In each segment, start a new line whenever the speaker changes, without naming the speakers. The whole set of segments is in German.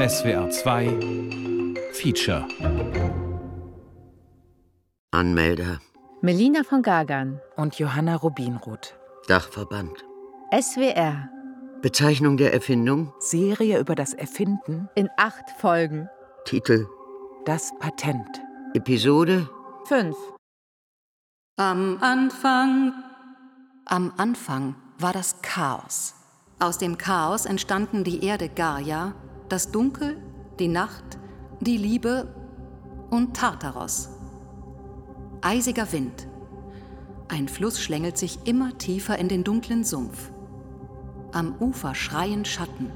SWR 2 Feature
Anmelder
Melina von Gagan
und Johanna Rubinroth.
Dachverband
SWR
Bezeichnung der Erfindung
Serie über das Erfinden
in acht Folgen.
Titel
Das Patent.
Episode
Fünf.
Am Anfang. Am Anfang war das Chaos. Aus dem Chaos entstanden die Erde Gaia, das Dunkel, die Nacht, die Liebe und Tartaros. Eisiger Wind. Ein Fluss schlängelt sich immer tiefer in den dunklen Sumpf. Am Ufer schreien Schatten.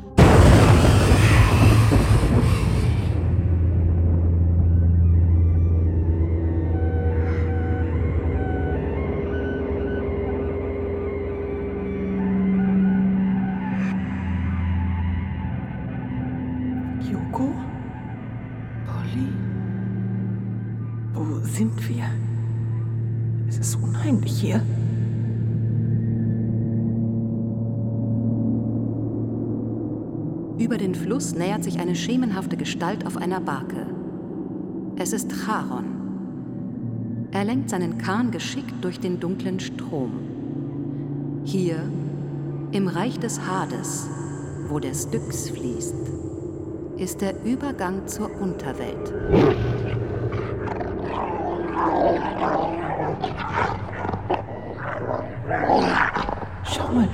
Hier.
Über den Fluss nähert sich eine schemenhafte Gestalt auf einer Barke. Es ist Charon. Er lenkt seinen Kahn geschickt durch den dunklen Strom. Hier, im Reich des Hades, wo der Styx fließt, ist der Übergang zur Unterwelt.
Schau mal.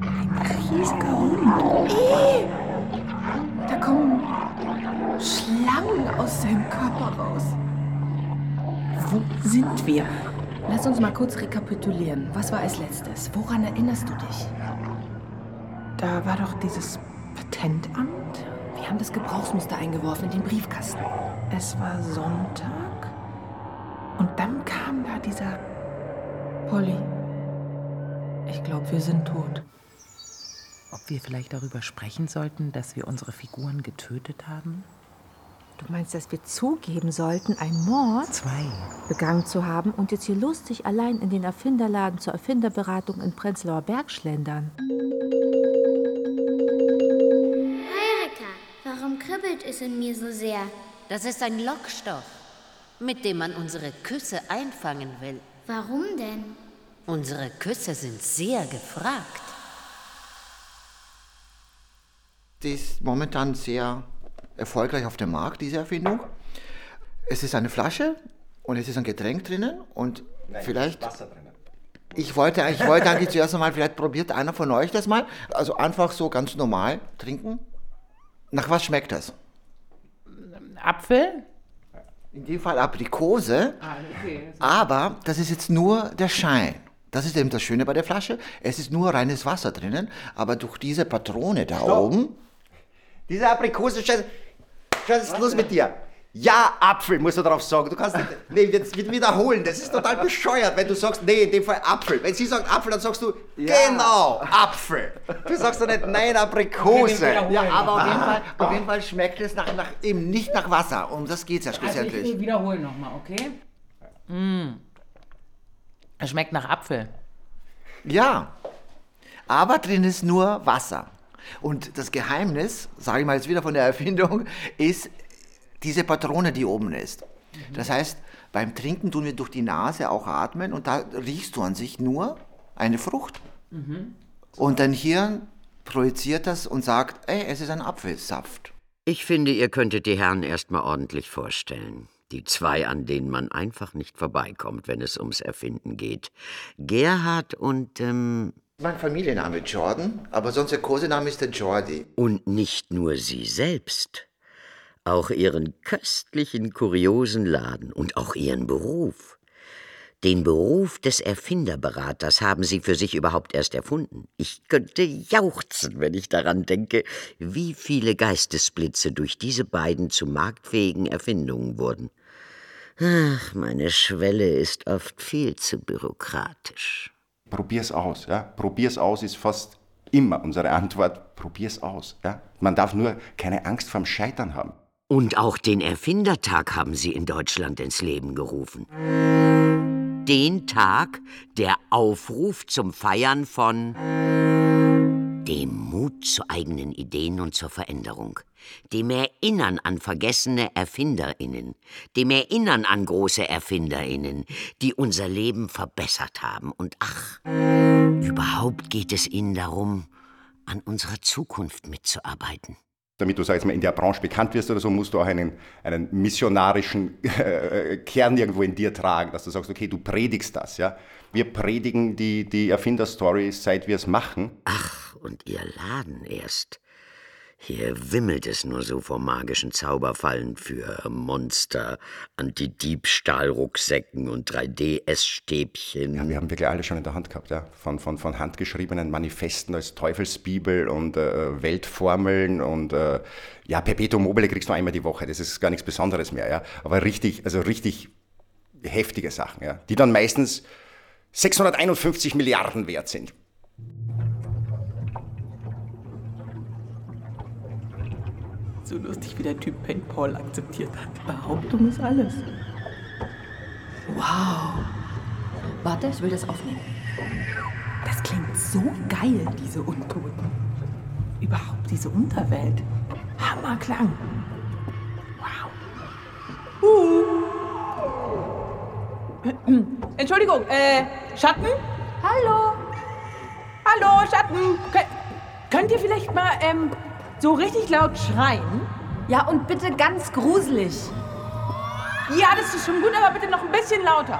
Ein riesiger Hund. Ih! Da kommen Schlangen Körper raus. Wo sind wir?
Lass uns mal kurz rekapitulieren. Was war als letztes? Woran erinnerst du dich?
Da war doch dieses Patentamt.
Wir haben das Gebrauchsmuster eingeworfen in den Briefkasten.
Es war Sonntag. Und dann kam da dieser
Polly, ich glaube, wir sind tot.
Ob wir vielleicht darüber sprechen sollten, dass wir unsere Figuren getötet haben?
Du meinst, dass wir zugeben sollten, einen Mord
Zwei.
begangen zu haben und jetzt hier lustig allein in den Erfinderladen zur Erfinderberatung in Prenzlauer Berg schlendern?
Heureka, warum kribbelt es in mir so sehr?
Das ist ein Lockstoff, mit dem man unsere Küsse einfangen will.
Warum denn?
Unsere Küsse sind sehr gefragt.
Die ist momentan sehr erfolgreich auf dem Markt, diese Erfindung. Es ist eine Flasche und es ist ein Getränk drinnen und vielleicht.
Wasser drinnen.
Ich wollte, ich wollte eigentlich zuerst einmal, vielleicht probiert einer von euch das mal. Also einfach so ganz normal trinken. Nach was schmeckt das?
Apfel?
In dem Fall Aprikose. Aber das ist jetzt nur der Schein. Das ist eben das Schöne bei der Flasche. Es ist nur reines Wasser drinnen, aber durch diese Patrone da oben.
Diese Aprikose, Scheiße. Was ist los mit dir? Ja, Apfel, musst du drauf sagen. Du kannst nicht, nee, jetzt wiederholen. Das ist total bescheuert, wenn du sagst, nee, in dem Fall Apfel. Wenn sie sagt Apfel, dann sagst du, genau, Apfel. Du sagst doch nicht, nein, Aprikose.
Ja, aber auf jeden Fall, auf jeden Fall schmeckt es nach, nach, eben nicht nach Wasser. Um das geht es ja schlussendlich.
wiederholen nochmal, okay? Mm. Es schmeckt nach Apfel.
Ja, aber drin ist nur Wasser. Und das Geheimnis, sage ich mal jetzt wieder von der Erfindung, ist diese Patrone, die oben ist. Das heißt, beim Trinken tun wir durch die Nase auch atmen und da riechst du an sich nur eine Frucht. Und dein Hirn projiziert das und sagt, ey, es ist ein Apfelsaft.
Ich finde, ihr könntet die Herren erstmal ordentlich vorstellen. Die zwei, an denen man einfach nicht vorbeikommt, wenn es ums Erfinden geht. Gerhard und, ähm,
Mein Familienname Jordan, aber sonst der Kosename ist der Jordi.
und nicht nur sie selbst. Auch ihren köstlichen, kuriosen Laden und auch ihren Beruf. Den Beruf des Erfinderberaters haben sie für sich überhaupt erst erfunden. Ich könnte jauchzen, wenn ich daran denke, wie viele Geistesblitze durch diese beiden zu marktfähigen Erfindungen wurden. Ach, meine Schwelle ist oft viel zu bürokratisch.
Probier's aus, ja. Probier's aus ist fast immer unsere Antwort. Probier's aus, ja. Man darf nur keine Angst vorm Scheitern haben.
Und auch den Erfindertag haben sie in Deutschland ins Leben gerufen. Den Tag, der Aufruf zum Feiern von Dem Mut zu eigenen Ideen und zur Veränderung. Dem Erinnern an vergessene ErfinderInnen. Dem Erinnern an große ErfinderInnen, die unser Leben verbessert haben. Und ach, überhaupt geht es ihnen darum, an unserer Zukunft mitzuarbeiten.
Damit du, sag ich mal, in der Branche bekannt wirst oder so, musst du auch einen, einen missionarischen äh, Kern irgendwo in dir tragen, dass du sagst, okay, du predigst das, ja. Wir predigen die, die Erfinderstory, seit wir es machen.
Ach, und ihr Laden erst. Hier wimmelt es nur so vor magischen Zauberfallen für Monster, Anti-Diebstahl-Rucksäcken und 3D-Essstäbchen.
Ja, wir haben wirklich alles schon in der Hand gehabt, ja. Von, von, von handgeschriebenen Manifesten als Teufelsbibel und äh, Weltformeln und äh, ja, Perpetuum mobile kriegst du einmal die Woche. Das ist gar nichts Besonderes mehr, ja. Aber richtig, also richtig heftige Sachen, ja. Die dann meistens 651 Milliarden wert sind.
So lustig, wie der Typ Paint Paul akzeptiert hat. Behauptung ist alles.
Wow. Warte, ich will das aufnehmen. Das klingt so geil, diese Untoten. Überhaupt diese Unterwelt. Hammerklang. Wow.
Uh. Entschuldigung, äh, Schatten?
Hallo.
Hallo, Schatten. Kön könnt ihr vielleicht mal, ähm, so richtig laut schreien?
Ja, und bitte ganz gruselig.
Ja, das ist schon gut, aber bitte noch ein bisschen lauter.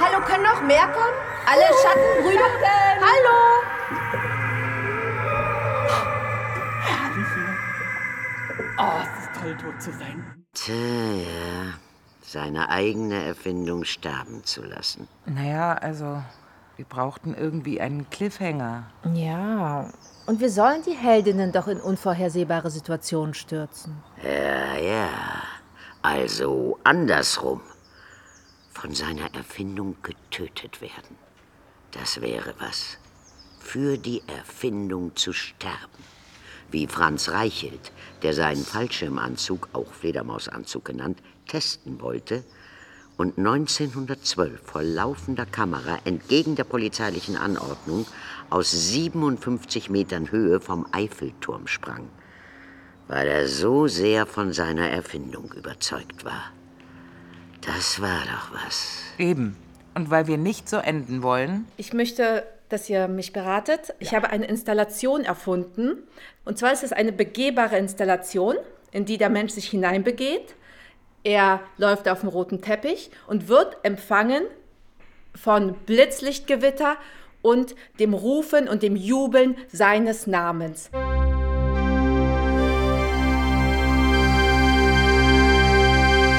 Hallo, können noch mehr kommen? Alle Schattenbrüder? Hallo!
Herrlich hier. Oh, es ist toll, tot zu sein.
Tja, ja. Seine eigene Erfindung sterben zu lassen.
Naja, also, wir brauchten irgendwie einen Cliffhanger.
Ja, und wir sollen die Heldinnen doch in unvorhersehbare Situationen stürzen.
Ja, ja. Also andersrum. Von seiner Erfindung getötet werden. Das wäre was. Für die Erfindung zu sterben. Wie Franz Reichelt, der seinen Fallschirmanzug, auch Fledermausanzug genannt, testen wollte und 1912 vor laufender Kamera entgegen der polizeilichen Anordnung aus 57 Metern Höhe vom Eiffelturm sprang, weil er so sehr von seiner Erfindung überzeugt war. Das war doch was.
Eben. Und weil wir nicht so enden wollen.
Ich möchte, dass ihr mich beratet. Ich habe eine Installation erfunden. Und zwar ist es eine begehbare Installation, in die der Mensch sich hineinbegeht. Er läuft auf dem roten Teppich und wird empfangen von Blitzlichtgewitter und dem Rufen und dem Jubeln seines Namens.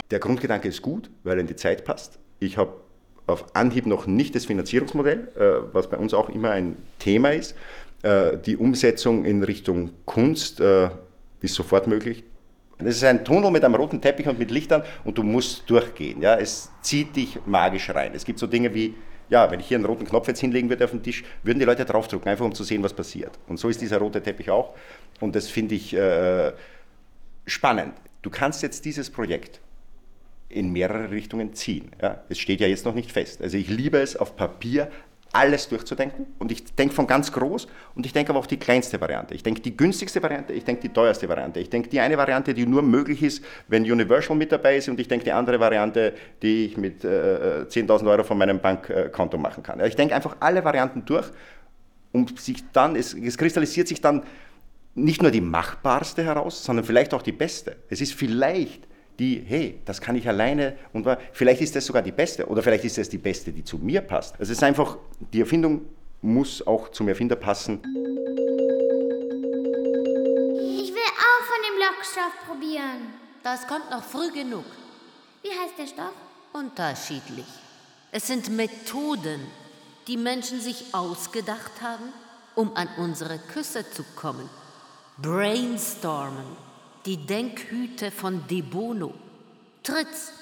Der Grundgedanke ist gut, weil er in die Zeit passt. Ich habe auf Anhieb noch nicht das Finanzierungsmodell, äh, was bei uns auch immer ein Thema ist. Äh, die Umsetzung in Richtung Kunst äh, ist sofort möglich. Es ist ein Tunnel mit einem roten Teppich und mit Lichtern und du musst durchgehen. Ja? Es zieht dich magisch rein. Es gibt so Dinge wie, ja, wenn ich hier einen roten Knopf jetzt hinlegen würde auf den Tisch, würden die Leute draufdrücken, einfach um zu sehen, was passiert. Und so ist dieser rote Teppich auch. Und das finde ich äh, spannend. Du kannst jetzt dieses Projekt in mehrere Richtungen ziehen. Ja? Es steht ja jetzt noch nicht fest. Also ich liebe es, auf Papier alles durchzudenken und ich denke von ganz groß und ich denke aber auch die kleinste Variante. Ich denke die günstigste Variante, ich denke die teuerste Variante. Ich denke die eine Variante, die nur möglich ist, wenn Universal mit dabei ist und ich denke die andere Variante, die ich mit äh, 10.000 Euro von meinem Bankkonto machen kann. Ich denke einfach alle Varianten durch und sich dann, es, es kristallisiert sich dann nicht nur die machbarste heraus, sondern vielleicht auch die beste. Es ist vielleicht die, hey, das kann ich alleine und vielleicht ist das sogar die beste oder vielleicht ist das die beste, die zu mir passt. Also es ist einfach, die Erfindung muss auch zum Erfinder passen.
Ich will auch von dem Lockstoff probieren.
Das kommt noch früh genug.
Wie heißt der Stoff?
Unterschiedlich. Es sind Methoden, die Menschen sich ausgedacht haben, um an unsere Küsse zu kommen. Brainstormen die Denkhüte von De Bono. Tritz.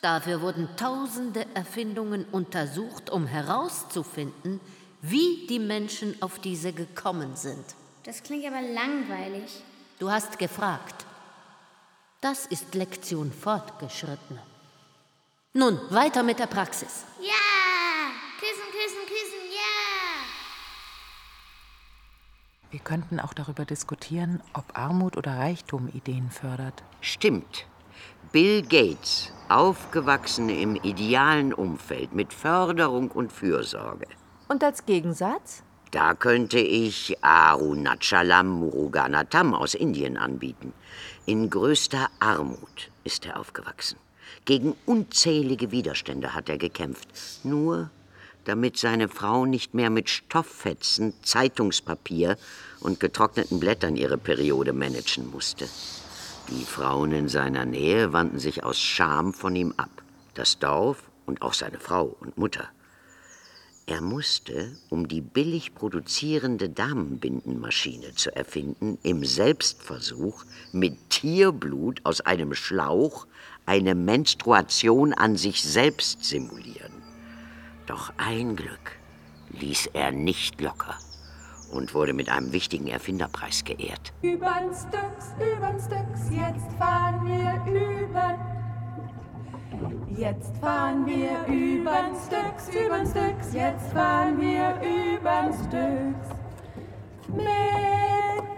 Dafür wurden tausende Erfindungen untersucht, um herauszufinden, wie die Menschen auf diese gekommen sind.
Das klingt aber langweilig.
Du hast gefragt. Das ist Lektion fortgeschritten. Nun, weiter mit der Praxis.
Ja!
Wir könnten auch darüber diskutieren, ob Armut oder Reichtum Ideen fördert.
Stimmt. Bill Gates, aufgewachsen im idealen Umfeld mit Förderung und Fürsorge.
Und als Gegensatz?
Da könnte ich Arunachalam Muruganatam aus Indien anbieten. In größter Armut ist er aufgewachsen. Gegen unzählige Widerstände hat er gekämpft. Nur damit seine Frau nicht mehr mit Stofffetzen, Zeitungspapier und getrockneten Blättern ihre Periode managen musste. Die Frauen in seiner Nähe wandten sich aus Scham von ihm ab. Das Dorf und auch seine Frau und Mutter. Er musste, um die billig produzierende Damenbindenmaschine zu erfinden, im Selbstversuch mit Tierblut aus einem Schlauch eine Menstruation an sich selbst simulieren. Doch ein Glück ließ er nicht locker und wurde mit einem wichtigen Erfinderpreis geehrt.
Übern Stücks, übern Stücks, jetzt fahren wir über. Jetzt fahren wir übern Stücks, übern Stücks, jetzt fahren wir übern Stücks. Mit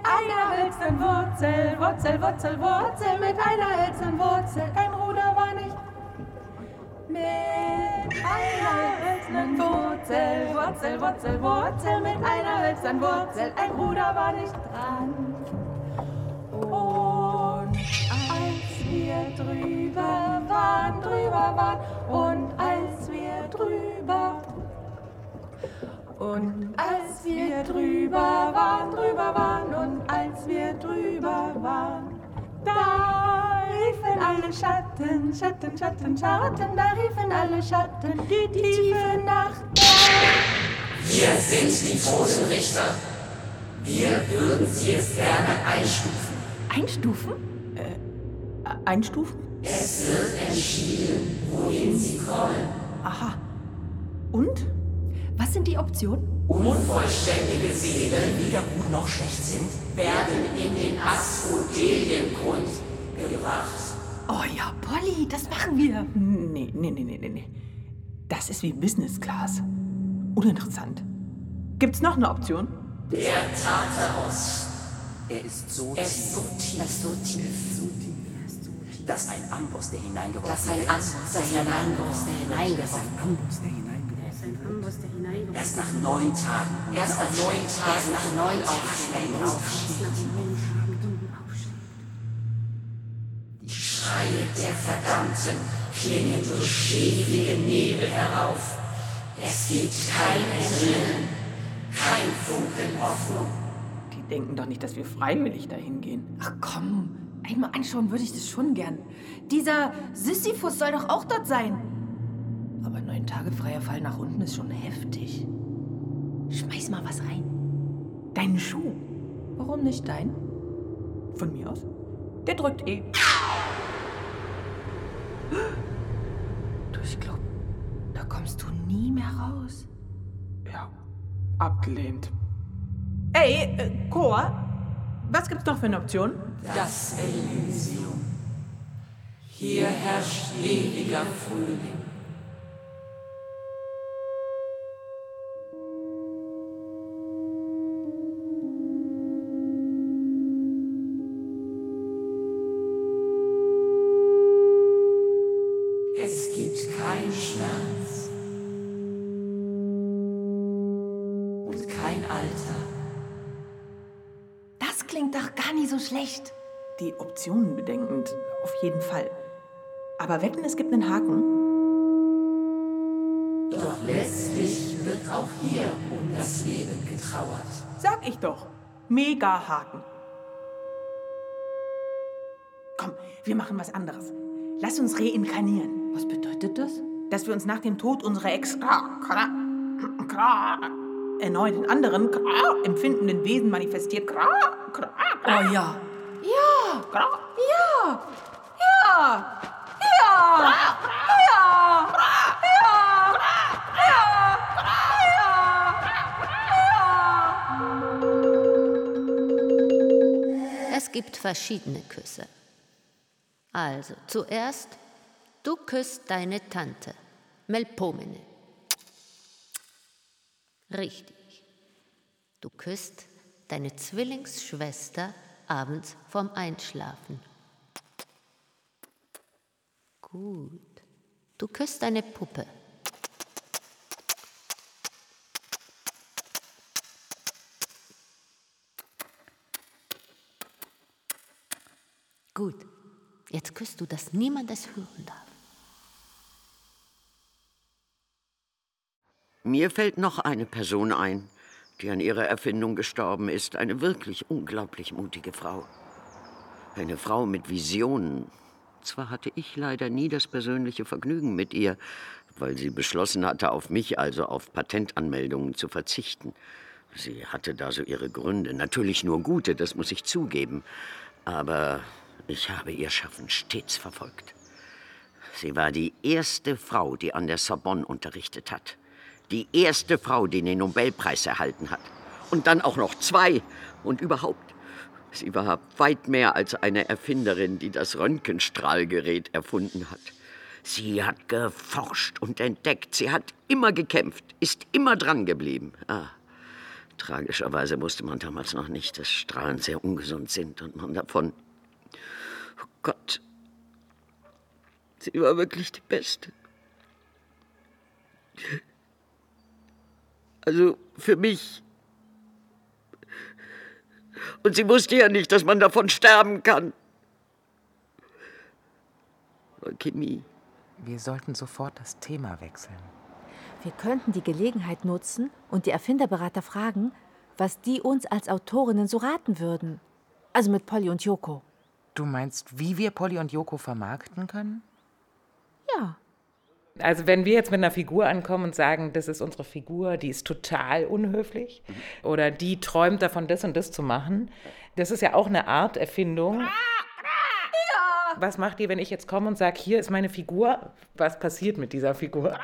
einer hölzernen Wurzel, Wurzel, Wurzel, Wurzel, mit einer hölzernen Wurzel, ein Ruder war nicht. Mit einer hölzernen Wurzel, Wurzel, Wurzel, Wurzel, mit einer hölzernen Wurzel, ein Ruder war nicht dran. Und als wir drüber waren, drüber waren, und als wir drüber und als wir drüber waren, drüber waren, und als wir drüber waren, alle Schatten, Schatten, Schatten, Schatten, da riefen alle Schatten, die tiefe Nacht.
Wir sind die Totenrichter. Wir würden Sie jetzt gerne einstufen.
Einstufen? Äh, einstufen?
Es wird entschieden, wohin Sie kommen.
Aha. Und? Was sind die Optionen?
Unvollständige Seelen, die weder gut noch schlecht sind, werden in den Asphodeliengrund gebracht.
Oh ja, Polly, das machen wir. Nee, nee, nee, nee, nee, nee. Das ist wie Business Class. Uninteressant. Gibt's noch eine Option?
Der Tartarus.
Er ist so
Er ist so tief. Er ist so tief.
dass ein Amboss, der hineingeworfen
Dass ein
ist.
Amboss, der hineingeworfen
Dass
der
ein Amboss, der hineingeworfen wird. Erst nach neun Tagen.
Erst nach neun Tagen,
Erst
nach neun
Aufschlägen
Aufschlägen.
Der Verdammten klingen durch schäfige Nebel herauf. Es gibt kein Entrinnen, kein Funken Hoffnung.
Die denken doch nicht, dass wir freiwillig dahin gehen.
Ach komm, einmal anschauen würde ich das schon gern. Dieser Sisyphus soll doch auch dort sein. Aber neun Tage freier Fall nach unten ist schon heftig. Schmeiß mal was rein.
Deinen Schuh.
Warum nicht dein?
Von mir aus? Der drückt eh.
Du, ich glaub, da kommst du nie mehr raus.
Ja, abgelehnt. Ey, äh, Chor, was gibt's noch für eine Option?
Das Elysium. Hier herrscht ewiger Frühling.
Schlecht.
Die Optionen bedenkend, auf jeden Fall. Aber wetten, es gibt einen Haken?
Doch letztlich wird auch hier um das Leben getrauert.
Sag ich doch. Mega Haken. Komm, wir machen was anderes. Lass uns reinkarnieren.
Was bedeutet das?
Dass wir uns nach dem Tod unserer Ex erneut in anderen empfindenden Wesen manifestiert.
Oh ja.
Ja.
Ja. Ja. Ja. Ja.
Es gibt verschiedene Küsse. Also, zuerst, du küsst deine Tante, Melpomene. Richtig. Du küsst deine Zwillingsschwester abends vorm Einschlafen. Gut. Du küsst deine Puppe. Gut. Jetzt küsst du, dass niemand es hören darf.
Mir fällt noch eine Person ein, die an ihrer Erfindung gestorben ist. Eine wirklich unglaublich mutige Frau. Eine Frau mit Visionen. Zwar hatte ich leider nie das persönliche Vergnügen mit ihr, weil sie beschlossen hatte, auf mich, also auf Patentanmeldungen zu verzichten. Sie hatte da so ihre Gründe. Natürlich nur gute, das muss ich zugeben. Aber ich habe ihr Schaffen stets verfolgt. Sie war die erste Frau, die an der Sorbonne unterrichtet hat. Die erste Frau, die den Nobelpreis erhalten hat. Und dann auch noch zwei. Und überhaupt, sie war weit mehr als eine Erfinderin, die das Röntgenstrahlgerät erfunden hat. Sie hat geforscht und entdeckt. Sie hat immer gekämpft, ist immer dran geblieben. Ah, tragischerweise wusste man damals noch nicht, dass Strahlen sehr ungesund sind und man davon. Oh Gott, sie war wirklich die Beste. Also für mich. Und sie wusste ja nicht, dass man davon sterben kann. Chemie.
Wir sollten sofort das Thema wechseln.
Wir könnten die Gelegenheit nutzen und die Erfinderberater fragen, was die uns als Autorinnen so raten würden. Also mit Polly und Joko.
Du meinst, wie wir Polly und Joko vermarkten können? Also wenn wir jetzt mit einer Figur ankommen und sagen, das ist unsere Figur, die ist total unhöflich mhm. oder die träumt davon, das und das zu machen, das ist ja auch eine Art Erfindung. Ja. Was macht ihr, wenn ich jetzt komme und sage, hier ist meine Figur? Was passiert mit dieser Figur?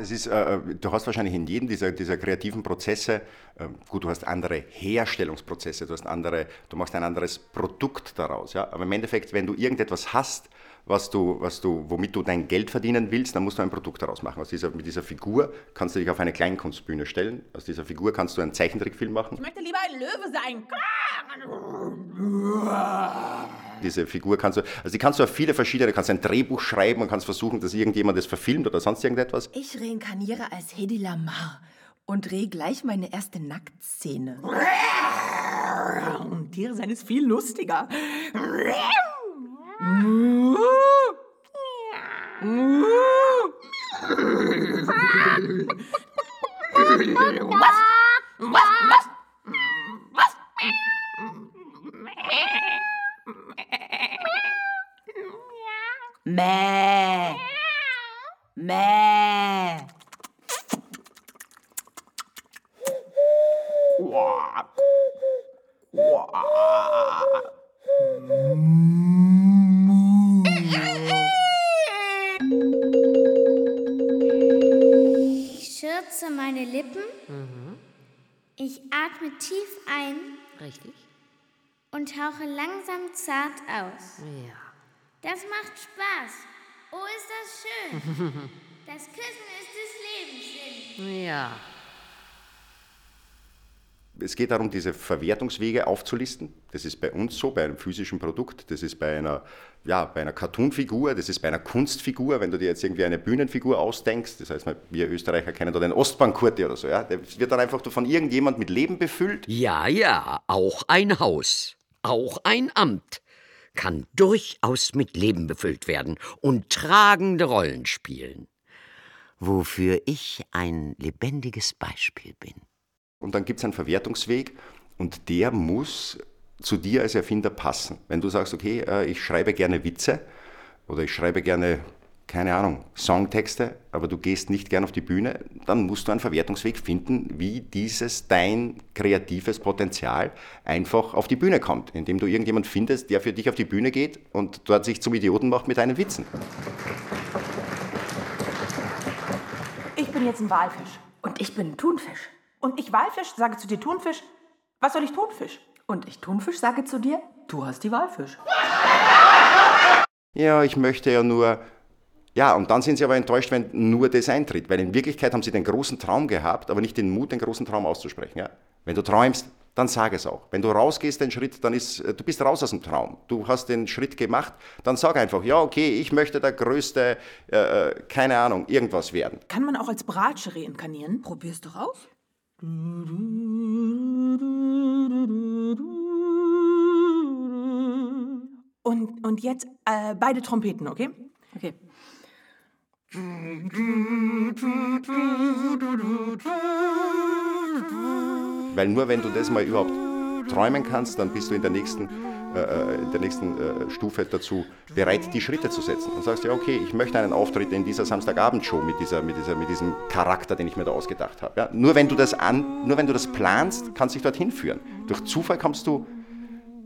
Es ist, äh, äh, du hast wahrscheinlich in jedem dieser, dieser kreativen Prozesse, äh, gut, du hast andere Herstellungsprozesse, du hast andere, du machst ein anderes Produkt daraus, ja. Aber im Endeffekt, wenn du irgendetwas hast, was du, was du, womit du dein Geld verdienen willst, dann musst du ein Produkt daraus machen. Aus dieser, mit dieser Figur kannst du dich auf eine Kleinkunstbühne stellen. Aus dieser Figur kannst du einen Zeichentrickfilm machen.
Ich möchte lieber ein Löwe sein.
Diese Figur kannst du, also die kannst du auf viele verschiedene, du kannst ein Drehbuch schreiben und kannst versuchen, dass irgendjemand das verfilmt oder sonst irgendetwas.
Ich reinkarniere als Hedy Lamar und drehe gleich meine erste Nacktszene.
Tiere sein ist viel lustiger. Was? Was? Was? Was?
Mäh. Mäh.
Wow. Wow.
Ich schürze meine Lippen.
Mhm.
Ich atme tief ein.
Richtig.
Und hauche langsam zart aus.
Ja.
Das macht Spaß. Oh, ist das schön. das Küssen ist des Lebens Sinn.
Ja.
Es geht darum, diese Verwertungswege aufzulisten. Das ist bei uns so, bei einem physischen Produkt, das ist bei einer, ja, bei einer Cartoonfigur, das ist bei einer Kunstfigur, wenn du dir jetzt irgendwie eine Bühnenfigur ausdenkst, das heißt, wir Österreicher kennen da den Ostbankurti oder so, ja, der wird dann einfach von irgendjemand mit Leben befüllt.
Ja, ja, auch ein Haus, auch ein Amt kann durchaus mit Leben befüllt werden und tragende Rollen spielen, wofür ich ein lebendiges Beispiel bin.
Und dann gibt es einen Verwertungsweg und der muss zu dir als Erfinder passen. Wenn du sagst, okay, äh, ich schreibe gerne Witze oder ich schreibe gerne, keine Ahnung, Songtexte, aber du gehst nicht gern auf die Bühne, dann musst du einen Verwertungsweg finden, wie dieses dein kreatives Potenzial einfach auf die Bühne kommt, indem du irgendjemand findest, der für dich auf die Bühne geht und dort sich zum Idioten macht mit deinen Witzen.
Ich bin jetzt ein Walfisch.
Und ich bin ein Thunfisch.
Und ich Walfisch sage zu dir Thunfisch. Was soll ich Thunfisch?
Und ich Thunfisch sage zu dir, du hast die Walfisch.
Ja, ich möchte ja nur. Ja, und dann sind sie aber enttäuscht, wenn nur das eintritt. Weil in Wirklichkeit haben sie den großen Traum gehabt, aber nicht den Mut, den großen Traum auszusprechen. Ja? Wenn du träumst, dann sag es auch. Wenn du rausgehst den Schritt, dann ist, äh, du bist raus aus dem Traum. Du hast den Schritt gemacht, dann sag einfach, ja, okay, ich möchte der größte, äh, äh keine Ahnung, irgendwas werden.
Kann man auch als Bratsche reinkarnieren?
Probier's doch aus.
Und, und jetzt äh, beide Trompeten, okay?
Okay.
Weil nur wenn du das mal überhaupt träumen kannst, dann bist du in der nächsten, äh, äh in der nächsten äh, Stufe dazu bereit, die Schritte zu setzen. Dann sagst du, ja, okay, ich möchte einen Auftritt in dieser Samstagabendshow mit, dieser, mit, dieser, mit diesem Charakter, den ich mir da ausgedacht habe. Ja? Nur, wenn du das an, nur wenn du das planst, kannst du dich dorthin führen. Durch Zufall kommst du,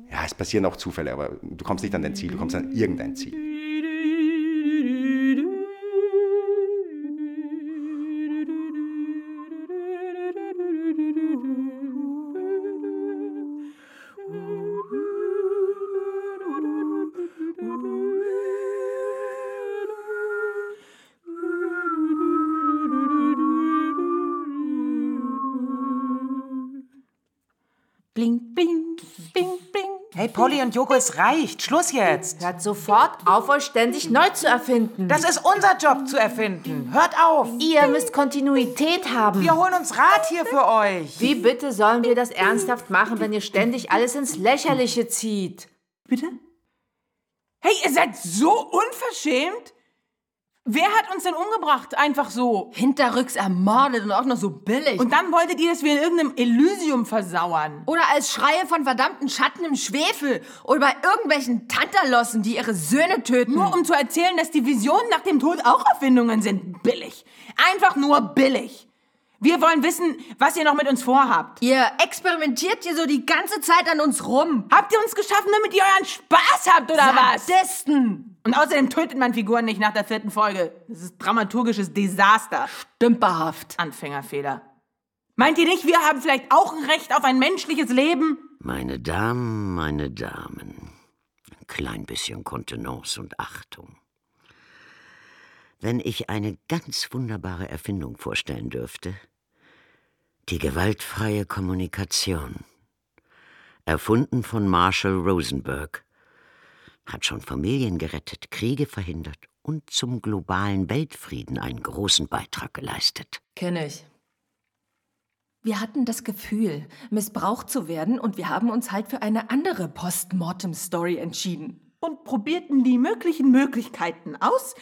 ja, es passieren auch Zufälle, aber du kommst nicht an dein Ziel, du kommst an irgendein Ziel.
Bling, bling, bling.
Hey, Polly und Joko, es reicht. Schluss jetzt.
Hört sofort auf, euch ständig neu zu erfinden.
Das ist unser Job zu erfinden. Hört auf.
Ihr müsst Kontinuität haben.
Wir holen uns Rat hier für euch.
Wie bitte sollen wir das ernsthaft machen, wenn ihr ständig alles ins Lächerliche zieht?
Bitte? Hey, ihr seid so unverschämt? Wer hat uns denn umgebracht? Einfach so.
Hinterrücks ermordet und auch noch so billig.
Und dann wolltet ihr, dass wir in irgendeinem Elysium versauern.
Oder als Schreie von verdammten Schatten im Schwefel. Oder bei irgendwelchen Tantalossen, die ihre Söhne töten.
Nur um zu erzählen, dass die Visionen nach dem Tod auch Erfindungen sind. Billig. Einfach nur billig. Wir wollen wissen, was ihr noch mit uns vorhabt.
Ihr experimentiert hier so die ganze Zeit an uns rum.
Habt ihr uns geschaffen, damit ihr euren Spaß habt, oder was? Und außerdem tötet man Figuren nicht nach der vierten Folge. Das ist dramaturgisches Desaster.
Stümperhaft.
Anfängerfehler. Meint ihr nicht, wir haben vielleicht auch ein Recht auf ein menschliches Leben?
Meine Damen, meine Damen, ein klein bisschen Kontenance und Achtung. Wenn ich eine ganz wunderbare Erfindung vorstellen dürfte, die gewaltfreie Kommunikation, erfunden von Marshall Rosenberg, hat schon Familien gerettet, Kriege verhindert und zum globalen Weltfrieden einen großen Beitrag geleistet.
Kenne ich. Wir hatten das Gefühl, missbraucht zu werden und wir haben uns halt für eine andere Postmortem-Story entschieden.
Und probierten die möglichen Möglichkeiten aus.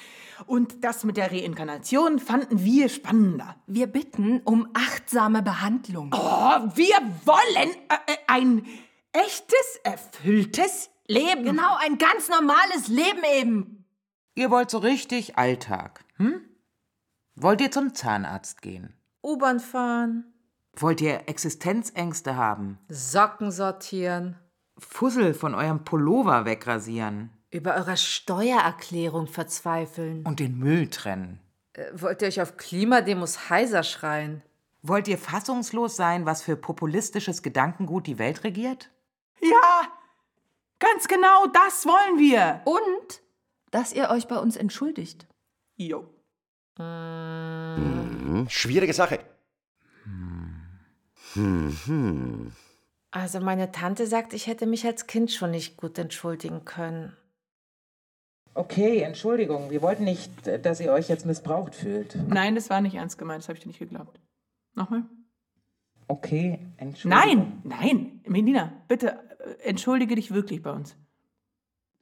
Und das mit der Reinkarnation fanden wir spannender.
Wir bitten um achtsame Behandlung.
Oh, wir wollen äh, äh ein echtes, erfülltes Leben.
Genau, ein ganz normales Leben eben.
Ihr wollt so richtig Alltag, hm? Wollt ihr zum Zahnarzt gehen?
U-Bahn fahren.
Wollt ihr Existenzängste haben?
Socken sortieren.
Fussel von eurem Pullover wegrasieren.
Über eure Steuererklärung verzweifeln.
Und den Müll trennen.
Äh, wollt ihr euch auf Klimademos heiser schreien?
Wollt ihr fassungslos sein, was für populistisches Gedankengut die Welt regiert?
Ja, ganz genau das wollen wir.
Und dass ihr euch bei uns entschuldigt.
Jo.
Mhm. Schwierige Sache.
Hm, hm.
Also meine Tante sagt, ich hätte mich als Kind schon nicht gut entschuldigen können.
Okay, Entschuldigung. Wir wollten nicht, dass ihr euch jetzt missbraucht fühlt.
Nein, das war nicht ernst gemeint. Das habe ich dir nicht geglaubt. Nochmal?
Okay, Entschuldigung.
Nein, nein. Melina, bitte entschuldige dich wirklich bei uns.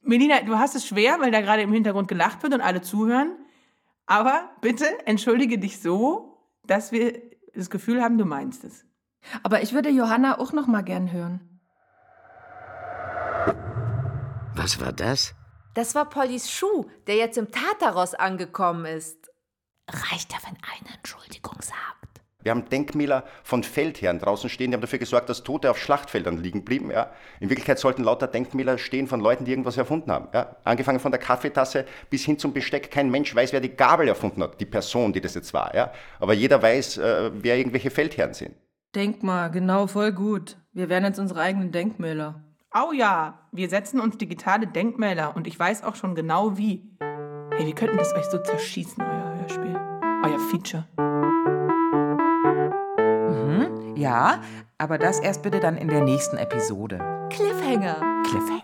Melina, du hast es schwer, weil da gerade im Hintergrund gelacht wird und alle zuhören. Aber bitte entschuldige dich so, dass wir das Gefühl haben, du meinst es.
Aber ich würde Johanna auch noch mal gern hören.
Was war das?
Das war Pollys Schuh, der jetzt im Tartaros angekommen ist.
Reicht ja, wenn eine Entschuldigung sagt.
Wir haben Denkmäler von Feldherren draußen stehen, die haben dafür gesorgt, dass Tote auf Schlachtfeldern liegen blieben. Ja. In Wirklichkeit sollten lauter Denkmäler stehen von Leuten, die irgendwas erfunden haben. Ja. Angefangen von der Kaffeetasse bis hin zum Besteck. Kein Mensch weiß, wer die Gabel erfunden hat, die Person, die das jetzt war. Ja. Aber jeder weiß, äh, wer irgendwelche Feldherren sind.
Denkmal, genau, voll gut. Wir werden jetzt unsere eigenen Denkmäler.
Oh ja, wir setzen uns digitale Denkmäler und ich weiß auch schon genau wie. Hey, wir könnten das euch so zerschießen, euer Hörspiel. Euer Feature.
Ja, aber das erst bitte dann in der nächsten Episode.
Cliffhanger.
Cliffhanger.